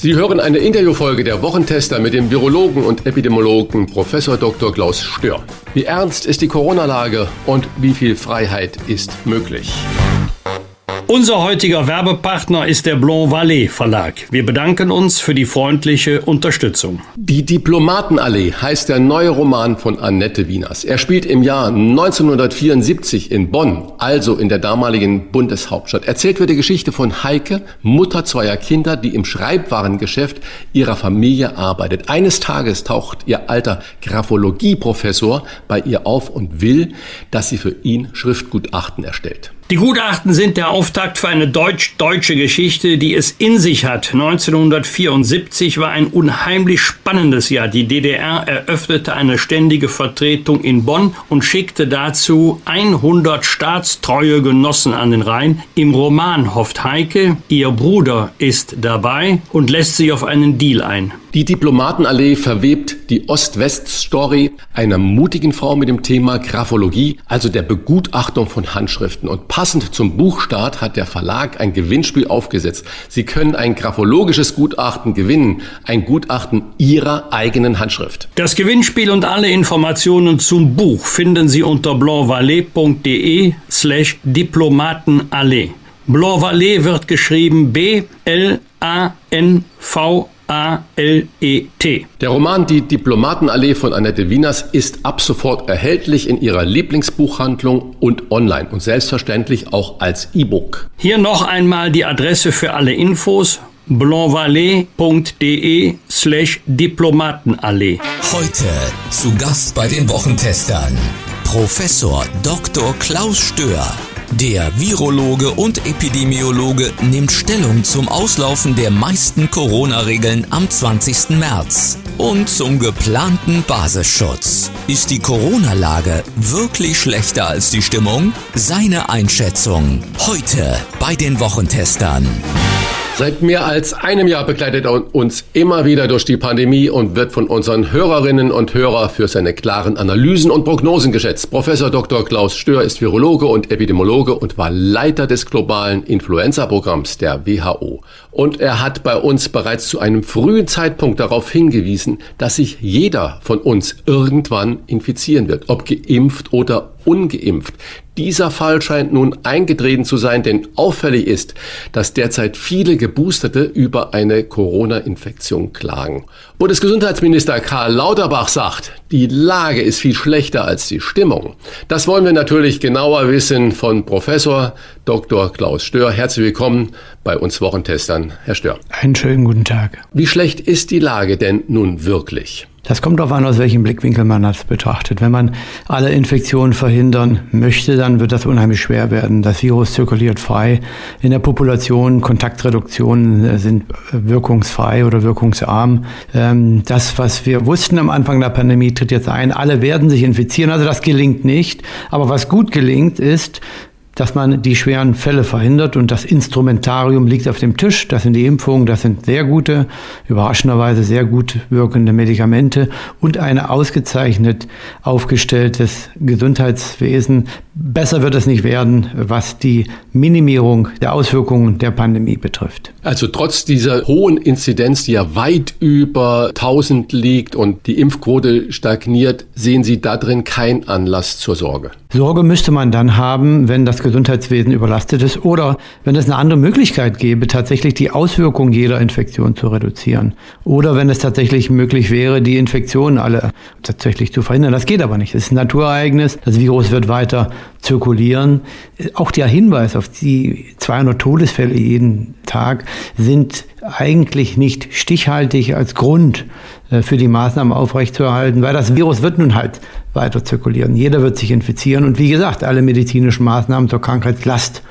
Sie hören eine Interviewfolge der Wochentester mit dem Virologen und Epidemiologen Professor Dr. Klaus Stör. Wie ernst ist die Corona-Lage und wie viel Freiheit ist möglich? Unser heutiger Werbepartner ist der Blanc Vallée Verlag. Wir bedanken uns für die freundliche Unterstützung. Die Diplomatenallee heißt der neue Roman von Annette Wieners. Er spielt im Jahr 1974 in Bonn, also in der damaligen Bundeshauptstadt. Erzählt wird die Geschichte von Heike, Mutter zweier Kinder, die im Schreibwarengeschäft ihrer Familie arbeitet. Eines Tages taucht ihr alter Graphologie-Professor bei ihr auf und will, dass sie für ihn Schriftgutachten erstellt. Die Gutachten sind der Auftakt für eine deutsch-deutsche Geschichte, die es in sich hat. 1974 war ein unheimlich spannendes Jahr. Die DDR eröffnete eine ständige Vertretung in Bonn und schickte dazu 100 staatstreue Genossen an den Rhein. Im Roman hofft Heike, ihr Bruder ist dabei und lässt sich auf einen Deal ein. Die Diplomatenallee verwebt die Ost-West-Story einer mutigen Frau mit dem Thema Graphologie, also der Begutachtung von Handschriften. Und passend zum Buchstart hat der Verlag ein Gewinnspiel aufgesetzt. Sie können ein graphologisches Gutachten gewinnen, ein Gutachten Ihrer eigenen Handschrift. Das Gewinnspiel und alle Informationen zum Buch finden Sie unter blancvalet.de slash Diplomatenallee. Blancvalet wird geschrieben B-L-A-N-V A-L-E-T. Der Roman Die Diplomatenallee von Annette Wieners ist ab sofort erhältlich in ihrer Lieblingsbuchhandlung und online und selbstverständlich auch als E-Book. Hier noch einmal die Adresse für alle Infos blancvalet.de slash Diplomatenallee. Heute zu Gast bei den Wochentestern Professor Dr. Klaus Stör. Der Virologe und Epidemiologe nimmt Stellung zum Auslaufen der meisten Corona-Regeln am 20. März und zum geplanten Basisschutz. Ist die Corona-Lage wirklich schlechter als die Stimmung? Seine Einschätzung heute bei den Wochentestern. Seit mehr als einem Jahr begleitet er uns immer wieder durch die Pandemie und wird von unseren Hörerinnen und Hörern für seine klaren Analysen und Prognosen geschätzt. Professor Dr. Klaus Stör ist Virologe und Epidemiologe und war Leiter des globalen Influenza-Programms der WHO. Und er hat bei uns bereits zu einem frühen Zeitpunkt darauf hingewiesen, dass sich jeder von uns irgendwann infizieren wird, ob geimpft oder ungeimpft. Dieser Fall scheint nun eingetreten zu sein, denn auffällig ist, dass derzeit viele Geboosterte über eine Corona-Infektion klagen. Bundesgesundheitsminister Karl Lauterbach sagt, die Lage ist viel schlechter als die Stimmung. Das wollen wir natürlich genauer wissen von Professor Dr. Klaus Stör. Herzlich willkommen bei uns Wochentestern, Herr Stör. Einen schönen guten Tag. Wie schlecht ist die Lage denn nun wirklich? Das kommt darauf an, aus welchem Blickwinkel man das betrachtet. Wenn man alle Infektionen verhindern möchte, dann wird das unheimlich schwer werden. Das Virus zirkuliert frei in der Population. Kontaktreduktionen äh, sind wirkungsfrei oder wirkungsarm. Ähm, das, was wir wussten am Anfang der Pandemie, tritt jetzt ein. Alle werden sich infizieren. Also das gelingt nicht. Aber was gut gelingt, ist, dass man die schweren Fälle verhindert und das Instrumentarium liegt auf dem Tisch. Das sind die Impfungen, das sind sehr gute, überraschenderweise sehr gut wirkende Medikamente und ein ausgezeichnet aufgestelltes Gesundheitswesen. Besser wird es nicht werden, was die Minimierung der Auswirkungen der Pandemie betrifft. Also trotz dieser hohen Inzidenz, die ja weit über 1000 liegt und die Impfquote stagniert, sehen Sie da drin keinen Anlass zur Sorge. Sorge müsste man dann haben, wenn das Gesundheitswesen überlastet ist oder wenn es eine andere Möglichkeit gäbe, tatsächlich die Auswirkungen jeder Infektion zu reduzieren. Oder wenn es tatsächlich möglich wäre, die Infektionen alle tatsächlich zu verhindern. Das geht aber nicht. Es ist ein Naturereignis. Das Virus wird weiter zirkulieren. Auch der Hinweis auf die 200 Todesfälle jeden Tag sind eigentlich nicht stichhaltig als Grund für die Maßnahmen aufrechtzuerhalten, weil das Virus wird nun halt weiter zirkulieren. Jeder wird sich infizieren und wie gesagt, alle medizinischen Maßnahmen zur Krankheitslast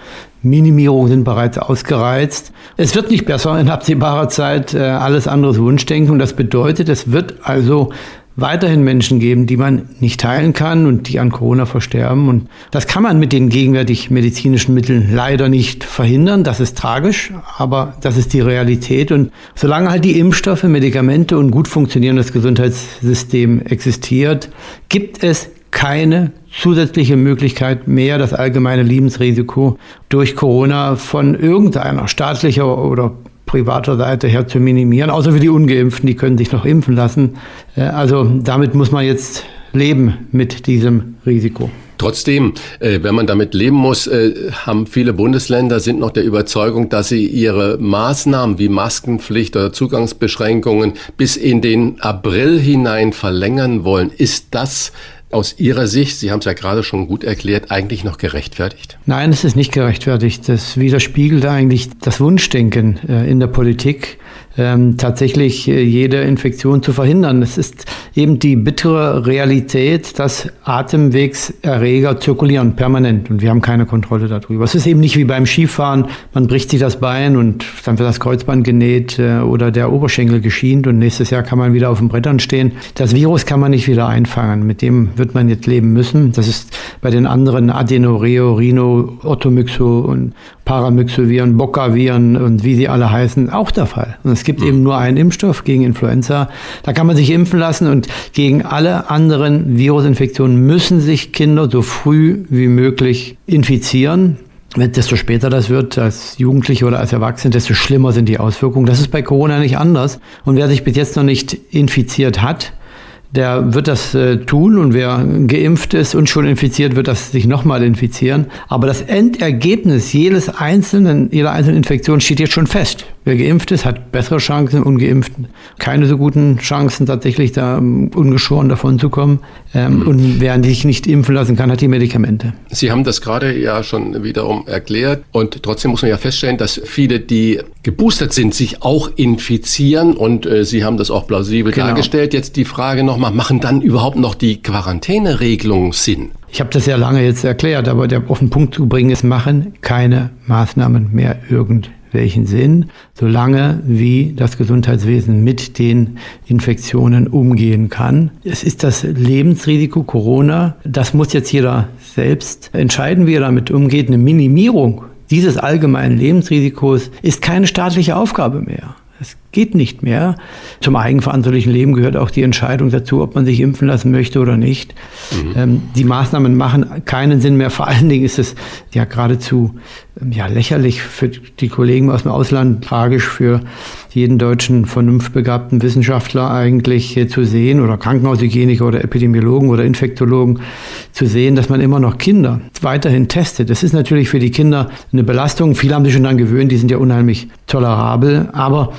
Minimierung sind bereits ausgereizt. Es wird nicht besser in absehbarer Zeit. Äh, alles andere ist Wunschdenken. Und das bedeutet, es wird also weiterhin Menschen geben, die man nicht heilen kann und die an Corona versterben. Und das kann man mit den gegenwärtig medizinischen Mitteln leider nicht verhindern. Das ist tragisch, aber das ist die Realität. Und solange halt die Impfstoffe, Medikamente und gut funktionierendes Gesundheitssystem existiert, gibt es keine zusätzliche Möglichkeit mehr, das allgemeine Lebensrisiko durch Corona von irgendeiner staatlicher oder privater Seite her zu minimieren, außer für die Ungeimpften, die können sich noch impfen lassen. Äh, also damit muss man jetzt leben mit diesem Risiko. Trotzdem, äh, wenn man damit leben muss, äh, haben viele Bundesländer sind noch der Überzeugung, dass sie ihre Maßnahmen wie Maskenpflicht oder Zugangsbeschränkungen bis in den April hinein verlängern wollen. Ist das aus Ihrer Sicht, Sie haben es ja gerade schon gut erklärt, eigentlich noch gerechtfertigt? Nein, es ist nicht gerechtfertigt. Das widerspiegelt eigentlich das Wunschdenken äh, in der Politik ähm, tatsächlich äh, jede Infektion zu verhindern. Es ist eben die bittere Realität, dass Atemwegserreger zirkulieren permanent und wir haben keine Kontrolle darüber. Es ist eben nicht wie beim Skifahren, man bricht sich das Bein und dann wird das Kreuzband genäht äh, oder der Oberschenkel geschient und nächstes Jahr kann man wieder auf den Brettern stehen. Das Virus kann man nicht wieder einfangen, mit dem wird man jetzt leben müssen. Das ist bei den anderen Adenoreo, Rhino, Ottomyxo und Paramyxoviren, Boccaviren und wie sie alle heißen, auch der Fall. Und es gibt eben nur einen Impfstoff gegen Influenza. Da kann man sich impfen lassen und gegen alle anderen Virusinfektionen müssen sich Kinder so früh wie möglich infizieren. Desto später das wird, als Jugendliche oder als Erwachsene, desto schlimmer sind die Auswirkungen. Das ist bei Corona nicht anders. Und wer sich bis jetzt noch nicht infiziert hat, der wird das äh, tun und wer geimpft ist und schon infiziert, wird das sich nochmal infizieren. Aber das Endergebnis jedes einzelnen, jeder einzelnen Infektion steht jetzt schon fest. Wer geimpft ist, hat bessere Chancen, ungeimpft keine so guten Chancen, tatsächlich da um, ungeschoren davon zu kommen. Ähm, mhm. Und wer sich nicht impfen lassen kann, hat die Medikamente. Sie haben das gerade ja schon wiederum erklärt. Und trotzdem muss man ja feststellen, dass viele, die geboostert sind, sich auch infizieren. Und äh, Sie haben das auch plausibel genau. dargestellt. Jetzt die Frage nochmal, machen dann überhaupt noch die Quarantäneregelungen Sinn? Ich habe das ja lange jetzt erklärt, aber der auf den Punkt zu bringen ist, machen keine Maßnahmen mehr irgend welchen Sinn, solange wie das Gesundheitswesen mit den Infektionen umgehen kann. Es ist das Lebensrisiko Corona. Das muss jetzt jeder selbst entscheiden, wie er damit umgeht. Eine Minimierung dieses allgemeinen Lebensrisikos ist keine staatliche Aufgabe mehr. Es geht nicht mehr. Zum eigenverantwortlichen Leben gehört auch die Entscheidung dazu, ob man sich impfen lassen möchte oder nicht. Mhm. Ähm, die Maßnahmen machen keinen Sinn mehr. Vor allen Dingen ist es ja geradezu ähm, ja, lächerlich für die Kollegen aus dem Ausland, tragisch für jeden deutschen vernunftbegabten Wissenschaftler eigentlich zu sehen oder Krankenhaushygieniker oder Epidemiologen oder Infektologen zu sehen, dass man immer noch Kinder weiterhin testet. Das ist natürlich für die Kinder eine Belastung. Viele haben sich schon daran gewöhnt, die sind ja unheimlich tolerabel. Aber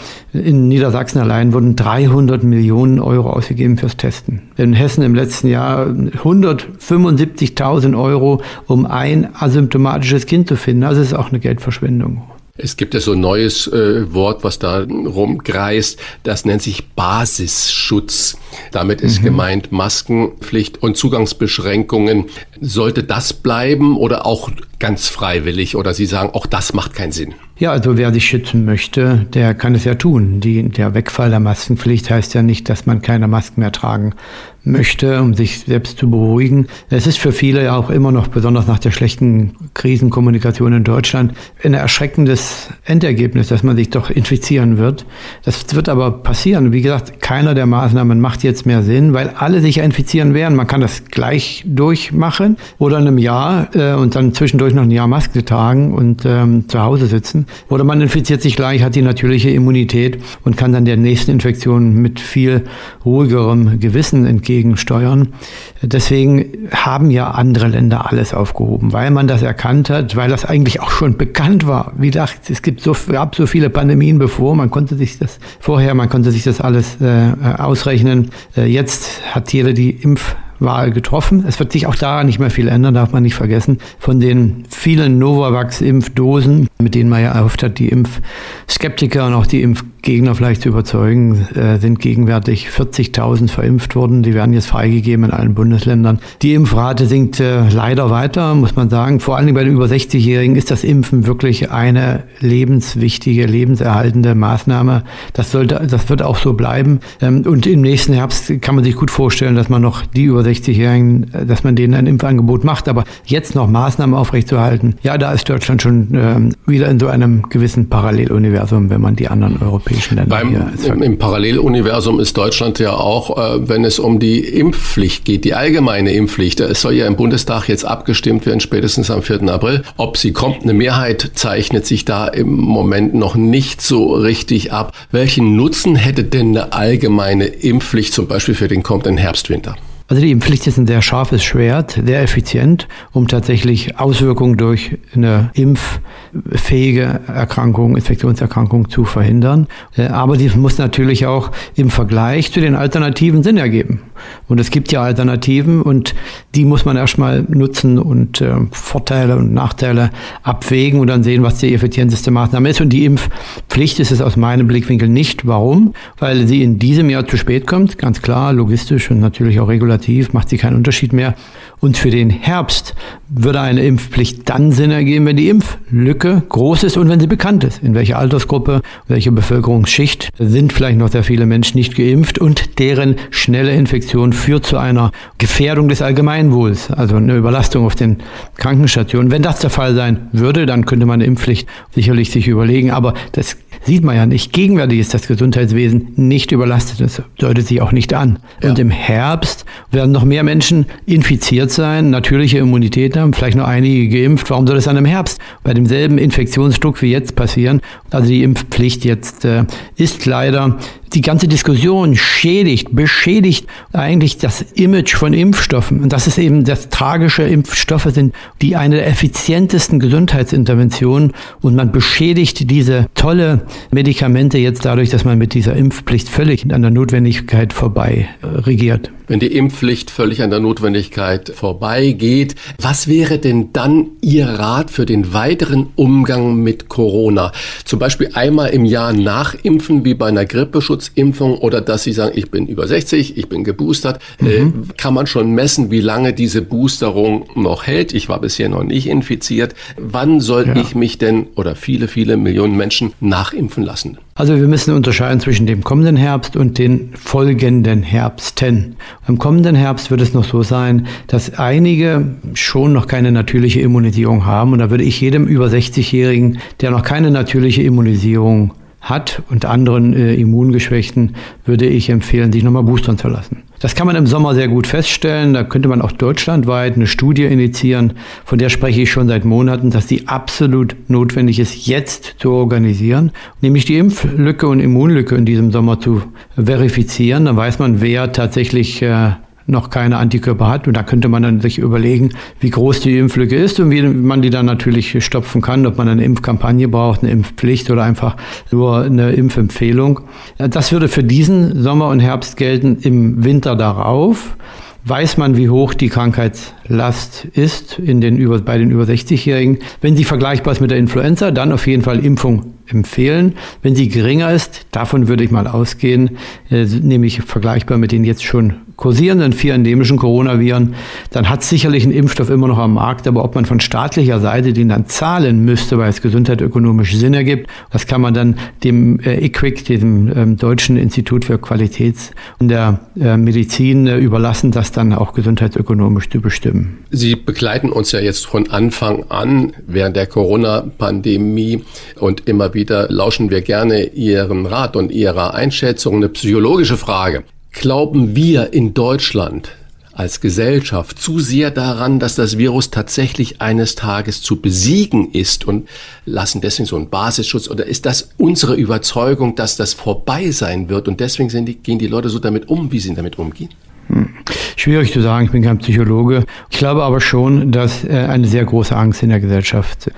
in Niedersachsen allein wurden 300 Millionen Euro ausgegeben fürs Testen. In Hessen im letzten Jahr 175.000 Euro, um ein asymptomatisches Kind zu finden. Also es ist auch eine Geldverschwendung. Es gibt ja so ein neues äh, Wort, was da rumkreist. Das nennt sich Basisschutz. Damit ist mhm. gemeint Maskenpflicht und Zugangsbeschränkungen. Sollte das bleiben oder auch ganz freiwillig? Oder Sie sagen, auch das macht keinen Sinn? Ja, also wer sich schützen möchte, der kann es ja tun. Die, der Wegfall der Maskenpflicht heißt ja nicht, dass man keine Masken mehr tragen möchte, um sich selbst zu beruhigen. Es ist für viele ja auch immer noch, besonders nach der schlechten Krisenkommunikation in Deutschland, ein erschreckendes Endergebnis, dass man sich doch infizieren wird. Das wird aber passieren. Wie gesagt, keiner der Maßnahmen macht jetzt mehr Sinn, weil alle sich infizieren werden. Man kann das gleich durchmachen oder in einem Jahr äh, und dann zwischendurch noch ein Jahr Maske tragen und ähm, zu Hause sitzen. Oder man infiziert sich gleich, hat die natürliche Immunität und kann dann der nächsten Infektion mit viel ruhigerem Gewissen entgegen gegensteuern. Deswegen haben ja andere Länder alles aufgehoben, weil man das erkannt hat, weil das eigentlich auch schon bekannt war. Wie gesagt, es gibt so, gab so viele Pandemien bevor, man konnte sich das vorher, man konnte sich das alles äh, ausrechnen. Äh, jetzt hat jeder die Impf Wahl getroffen. Es wird sich auch da nicht mehr viel ändern, darf man nicht vergessen. Von den vielen Novavax-Impfdosen, mit denen man ja erhofft hat, die Impfskeptiker und auch die Impfgegner vielleicht zu überzeugen, äh, sind gegenwärtig 40.000 verimpft worden. Die werden jetzt freigegeben in allen Bundesländern. Die Impfrate sinkt äh, leider weiter, muss man sagen. Vor allem bei den über 60-Jährigen ist das Impfen wirklich eine lebenswichtige, lebenserhaltende Maßnahme. Das sollte, das wird auch so bleiben. Ähm, und im nächsten Herbst kann man sich gut vorstellen, dass man noch die über 60-Jährigen, äh, dass man denen ein Impfangebot macht. Aber jetzt noch Maßnahmen aufrechtzuerhalten, ja, da ist Deutschland schon ähm, wieder in so einem gewissen Paralleluniversum, wenn man die anderen europäischen Länder Beim, im, Im Paralleluniversum ist Deutschland ja auch, äh, wenn es um die Impfpflicht geht, die allgemeine Impfpflicht. Es soll ja im Bundestag jetzt abgestimmt werden, spätestens am 4. April. Ob sie kommt, eine Mehrheit zeichnet sich da im Moment noch nicht so richtig ab. Welchen Nutzen hätte denn eine allgemeine Impfpflicht zum Beispiel für den kommenden Herbst-Winter? Also die Impfpflicht ist ein sehr scharfes Schwert, sehr effizient, um tatsächlich Auswirkungen durch eine impffähige Erkrankung, Infektionserkrankung zu verhindern. Äh, aber sie muss natürlich auch im Vergleich zu den Alternativen Sinn ergeben. Und es gibt ja Alternativen und die muss man erstmal nutzen und äh, Vorteile und Nachteile abwägen und dann sehen, was die effizienteste Maßnahme ist. Und die Impfpflicht ist es aus meinem Blickwinkel nicht. Warum? Weil sie in diesem Jahr zu spät kommt, ganz klar, logistisch und natürlich auch regulativ legislativ macht sie keinen Unterschied mehr. Und für den Herbst würde eine Impfpflicht dann Sinn ergeben, wenn die Impflücke groß ist und wenn sie bekannt ist. In welcher Altersgruppe, welche Bevölkerungsschicht sind vielleicht noch sehr viele Menschen nicht geimpft und deren schnelle Infektion führt zu einer Gefährdung des Allgemeinwohls, also eine Überlastung auf den Krankenstationen. Wenn das der Fall sein würde, dann könnte man eine Impfpflicht sicherlich sich überlegen. Aber das sieht man ja nicht. Gegenwärtig ist das Gesundheitswesen nicht überlastet. Das deutet sich auch nicht an. Ja. Und im Herbst werden noch mehr Menschen infiziert sein, natürliche Immunität haben, vielleicht noch einige geimpft. Warum soll das dann im Herbst bei demselben Infektionsdruck wie jetzt passieren? Also die Impfpflicht jetzt äh, ist leider die ganze Diskussion schädigt, beschädigt eigentlich das Image von Impfstoffen. Und das ist eben das tragische. Impfstoffe sind die eine der effizientesten Gesundheitsinterventionen und man beschädigt diese tolle Medikamente jetzt dadurch, dass man mit dieser Impfpflicht völlig an der Notwendigkeit vorbei äh, regiert wenn die Impfpflicht völlig an der Notwendigkeit vorbeigeht. Was wäre denn dann Ihr Rat für den weiteren Umgang mit Corona? Zum Beispiel einmal im Jahr nachimpfen, wie bei einer Grippeschutzimpfung, oder dass Sie sagen, ich bin über 60, ich bin geboostert. Mhm. Äh, kann man schon messen, wie lange diese Boosterung noch hält? Ich war bisher noch nicht infiziert. Wann soll ja. ich mich denn oder viele, viele Millionen Menschen nachimpfen lassen? Also wir müssen unterscheiden zwischen dem kommenden Herbst und den folgenden Herbsten. Im kommenden Herbst wird es noch so sein, dass einige schon noch keine natürliche Immunisierung haben. Und da würde ich jedem über 60-Jährigen, der noch keine natürliche Immunisierung hat und anderen äh, Immungeschwächten würde ich empfehlen, sich nochmal boostern zu lassen. Das kann man im Sommer sehr gut feststellen. Da könnte man auch deutschlandweit eine Studie initiieren, von der spreche ich schon seit Monaten, dass die absolut notwendig ist, jetzt zu organisieren, nämlich die Impflücke und Immunlücke in diesem Sommer zu verifizieren. Dann weiß man, wer tatsächlich äh, noch keine Antikörper hat. Und da könnte man dann sich überlegen, wie groß die Impflücke ist und wie man die dann natürlich stopfen kann, ob man eine Impfkampagne braucht, eine Impfpflicht oder einfach nur eine Impfempfehlung. Das würde für diesen Sommer und Herbst gelten. Im Winter darauf weiß man, wie hoch die Krankheitslast ist in den über, bei den über 60-Jährigen. Wenn sie vergleichbar ist mit der Influenza, dann auf jeden Fall Impfung empfehlen. Wenn sie geringer ist, davon würde ich mal ausgehen, äh, nämlich vergleichbar mit den jetzt schon kursierenden vier endemischen Coronaviren, dann hat sicherlich ein Impfstoff immer noch am Markt, aber ob man von staatlicher Seite den dann zahlen müsste, weil es gesundheitsökonomisch Sinn ergibt, das kann man dann dem äh, IQWIC, dem ähm, Deutschen Institut für Qualitäts- und der äh, Medizin äh, überlassen, das dann auch gesundheitsökonomisch zu bestimmen. Sie begleiten uns ja jetzt von Anfang an während der Corona-Pandemie und immer wieder lauschen wir gerne Ihren Rat und Ihrer Einschätzung. Eine psychologische Frage. Glauben wir in Deutschland als Gesellschaft zu sehr daran, dass das Virus tatsächlich eines Tages zu besiegen ist und lassen deswegen so einen Basisschutz oder ist das unsere Überzeugung, dass das vorbei sein wird und deswegen die, gehen die Leute so damit um, wie sie damit umgehen? Hm. Schwierig zu sagen, ich bin kein Psychologe. Ich glaube aber schon, dass äh, eine sehr große Angst in der Gesellschaft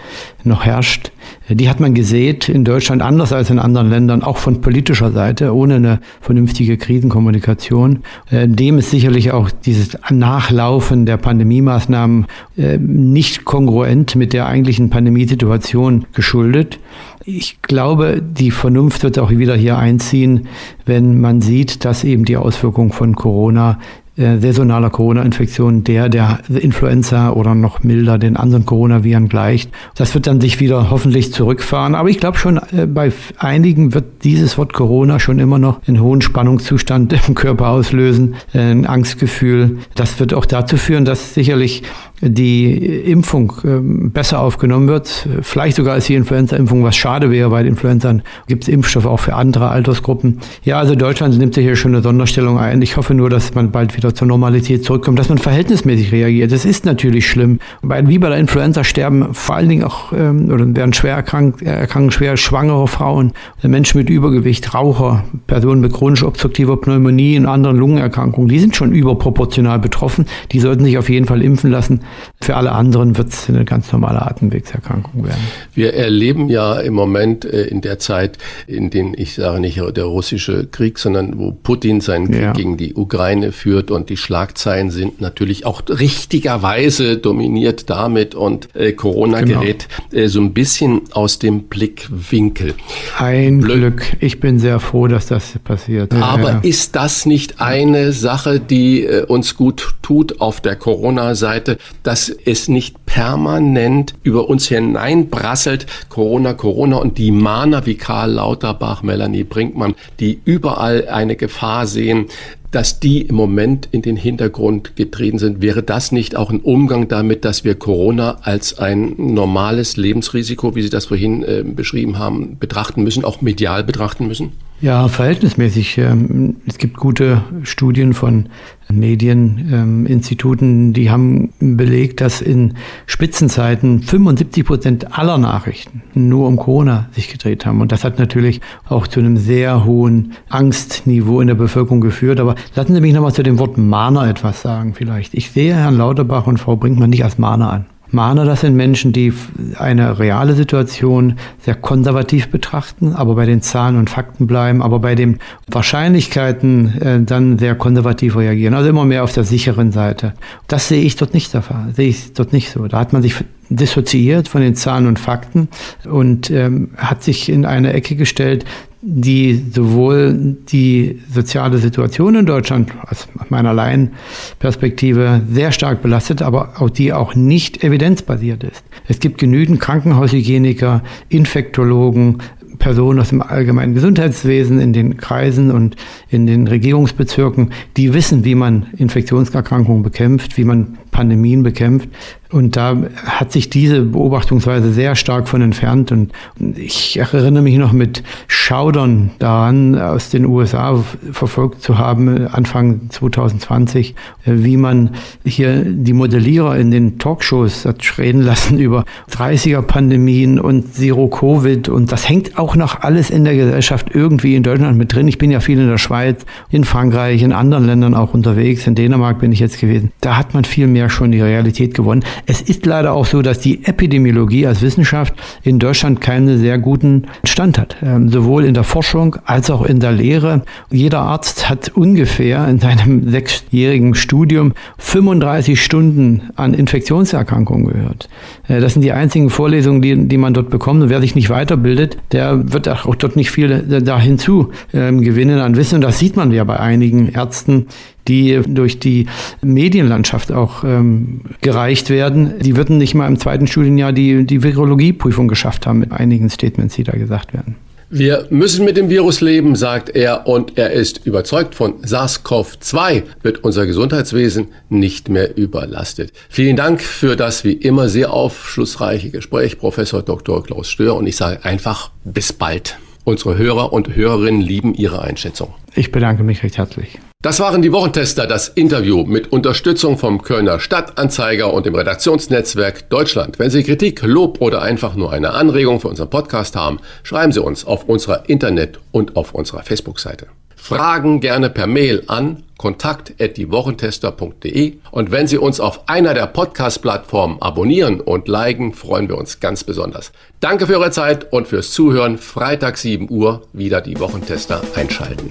noch herrscht, Die hat man gesät in Deutschland anders als in anderen Ländern, auch von politischer Seite, ohne eine vernünftige Krisenkommunikation. Äh, dem ist sicherlich auch dieses Nachlaufen der Pandemiemaßnahmen äh, nicht kongruent mit der eigentlichen Pandemiesituation geschuldet. Ich glaube, die Vernunft wird auch wieder hier einziehen, wenn man sieht, dass eben die Auswirkungen von Corona äh, saisonaler Corona-Infektion der der Influenza oder noch milder den anderen Coronaviren gleicht. Das wird dann sich wieder hoffentlich zurückfahren. Aber ich glaube schon, äh, bei einigen wird dieses Wort Corona schon immer noch einen hohen Spannungszustand im Körper auslösen, äh, ein Angstgefühl. Das wird auch dazu führen, dass sicherlich die Impfung ähm, besser aufgenommen wird, vielleicht sogar als die Influenza-Impfung, was schade wäre, weil Influenza gibt es Impfstoffe auch für andere Altersgruppen. Ja, also Deutschland nimmt sich hier schon eine Sonderstellung ein. Ich hoffe nur, dass man bald wieder zur Normalität zurückkommt, dass man verhältnismäßig reagiert. Das ist natürlich schlimm. Wie bei der Influenza sterben vor allen Dingen auch ähm, oder werden schwer erkrankt, erkranken schwer schwangere Frauen, Menschen mit Übergewicht, Raucher, Personen mit chronisch obstruktiver Pneumonie und anderen Lungenerkrankungen. Die sind schon überproportional betroffen. Die sollten sich auf jeden Fall impfen lassen. Für alle anderen wird es eine ganz normale Atemwegserkrankung werden. Wir erleben ja im Moment äh, in der Zeit, in den ich sage nicht der russische Krieg, sondern wo Putin seinen Krieg ja. gegen die Ukraine führt und die Schlagzeilen sind natürlich auch richtigerweise dominiert damit und äh, Corona genau. gerät äh, so ein bisschen aus dem Blickwinkel. Ein Blö Glück. Ich bin sehr froh, dass das passiert. Aber ja. ist das nicht eine Sache, die äh, uns gut tut auf der Corona-Seite? dass es nicht permanent über uns hineinbrasselt, Corona, Corona und die Mahner wie Karl Lauterbach, Melanie Brinkmann, die überall eine Gefahr sehen, dass die im Moment in den Hintergrund getreten sind. Wäre das nicht auch ein Umgang damit, dass wir Corona als ein normales Lebensrisiko, wie Sie das vorhin äh, beschrieben haben, betrachten müssen, auch medial betrachten müssen? Ja, verhältnismäßig. Ähm, es gibt gute Studien von Medieninstituten, die haben belegt, dass in Spitzenzeiten 75 Prozent aller Nachrichten nur um Corona sich gedreht haben. Und das hat natürlich auch zu einem sehr hohen Angstniveau in der Bevölkerung geführt. Aber lassen Sie mich nochmal zu dem Wort Mahner etwas sagen vielleicht. Ich sehe Herrn Lauterbach und Frau Brinkmann nicht als Mahner an. Mahner, das sind Menschen, die eine reale Situation sehr konservativ betrachten, aber bei den Zahlen und Fakten bleiben, aber bei den Wahrscheinlichkeiten äh, dann sehr konservativ reagieren, also immer mehr auf der sicheren Seite. Das sehe ich dort nicht der sehe ich dort nicht so. Da hat man sich dissoziiert von den Zahlen und Fakten und ähm, hat sich in eine Ecke gestellt, die sowohl die soziale Situation in Deutschland aus meiner Laienperspektive sehr stark belastet, aber auch die auch nicht evidenzbasiert ist. Es gibt genügend Krankenhaushygieniker, Infektologen, Personen aus dem allgemeinen Gesundheitswesen in den Kreisen und in den Regierungsbezirken, die wissen, wie man Infektionserkrankungen bekämpft, wie man Pandemien bekämpft. Und da hat sich diese Beobachtungsweise sehr stark von entfernt. Und ich erinnere mich noch mit Schaudern daran, aus den USA verfolgt zu haben, Anfang 2020, wie man hier die Modellierer in den Talkshows hat reden lassen über 30er-Pandemien und Zero-Covid. Und das hängt auch noch alles in der Gesellschaft irgendwie in Deutschland mit drin. Ich bin ja viel in der Schweiz, in Frankreich, in anderen Ländern auch unterwegs. In Dänemark bin ich jetzt gewesen. Da hat man viel mehr schon die Realität gewonnen. Es ist leider auch so, dass die Epidemiologie als Wissenschaft in Deutschland keinen sehr guten Stand hat. Ähm, sowohl in der Forschung als auch in der Lehre. Jeder Arzt hat ungefähr in seinem sechsjährigen Studium 35 Stunden an Infektionserkrankungen gehört. Äh, das sind die einzigen Vorlesungen, die, die man dort bekommt. Und wer sich nicht weiterbildet, der wird auch dort nicht viel da hinzu ähm, gewinnen an Wissen. Und das sieht man ja bei einigen Ärzten, die durch die Medienlandschaft auch ähm, gereicht werden. Die würden nicht mal im zweiten Studienjahr die, die Virologieprüfung geschafft haben mit einigen Statements, die da gesagt werden. Wir müssen mit dem Virus leben, sagt er, und er ist überzeugt, von SARS-CoV-2 wird unser Gesundheitswesen nicht mehr überlastet. Vielen Dank für das wie immer sehr aufschlussreiche Gespräch, Professor Dr. Klaus Stör, und ich sage einfach bis bald. Unsere Hörer und Hörerinnen lieben Ihre Einschätzung. Ich bedanke mich recht herzlich. Das waren die Wochentester, das Interview mit Unterstützung vom Kölner Stadtanzeiger und dem Redaktionsnetzwerk Deutschland. Wenn Sie Kritik, Lob oder einfach nur eine Anregung für unseren Podcast haben, schreiben Sie uns auf unserer Internet- und auf unserer Facebook-Seite. Fragen gerne per Mail an kontakt@diewochentester.de und wenn Sie uns auf einer der Podcast-Plattformen abonnieren und liken, freuen wir uns ganz besonders. Danke für Ihre Zeit und fürs Zuhören. Freitag 7 Uhr wieder die Wochentester einschalten.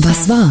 Was war?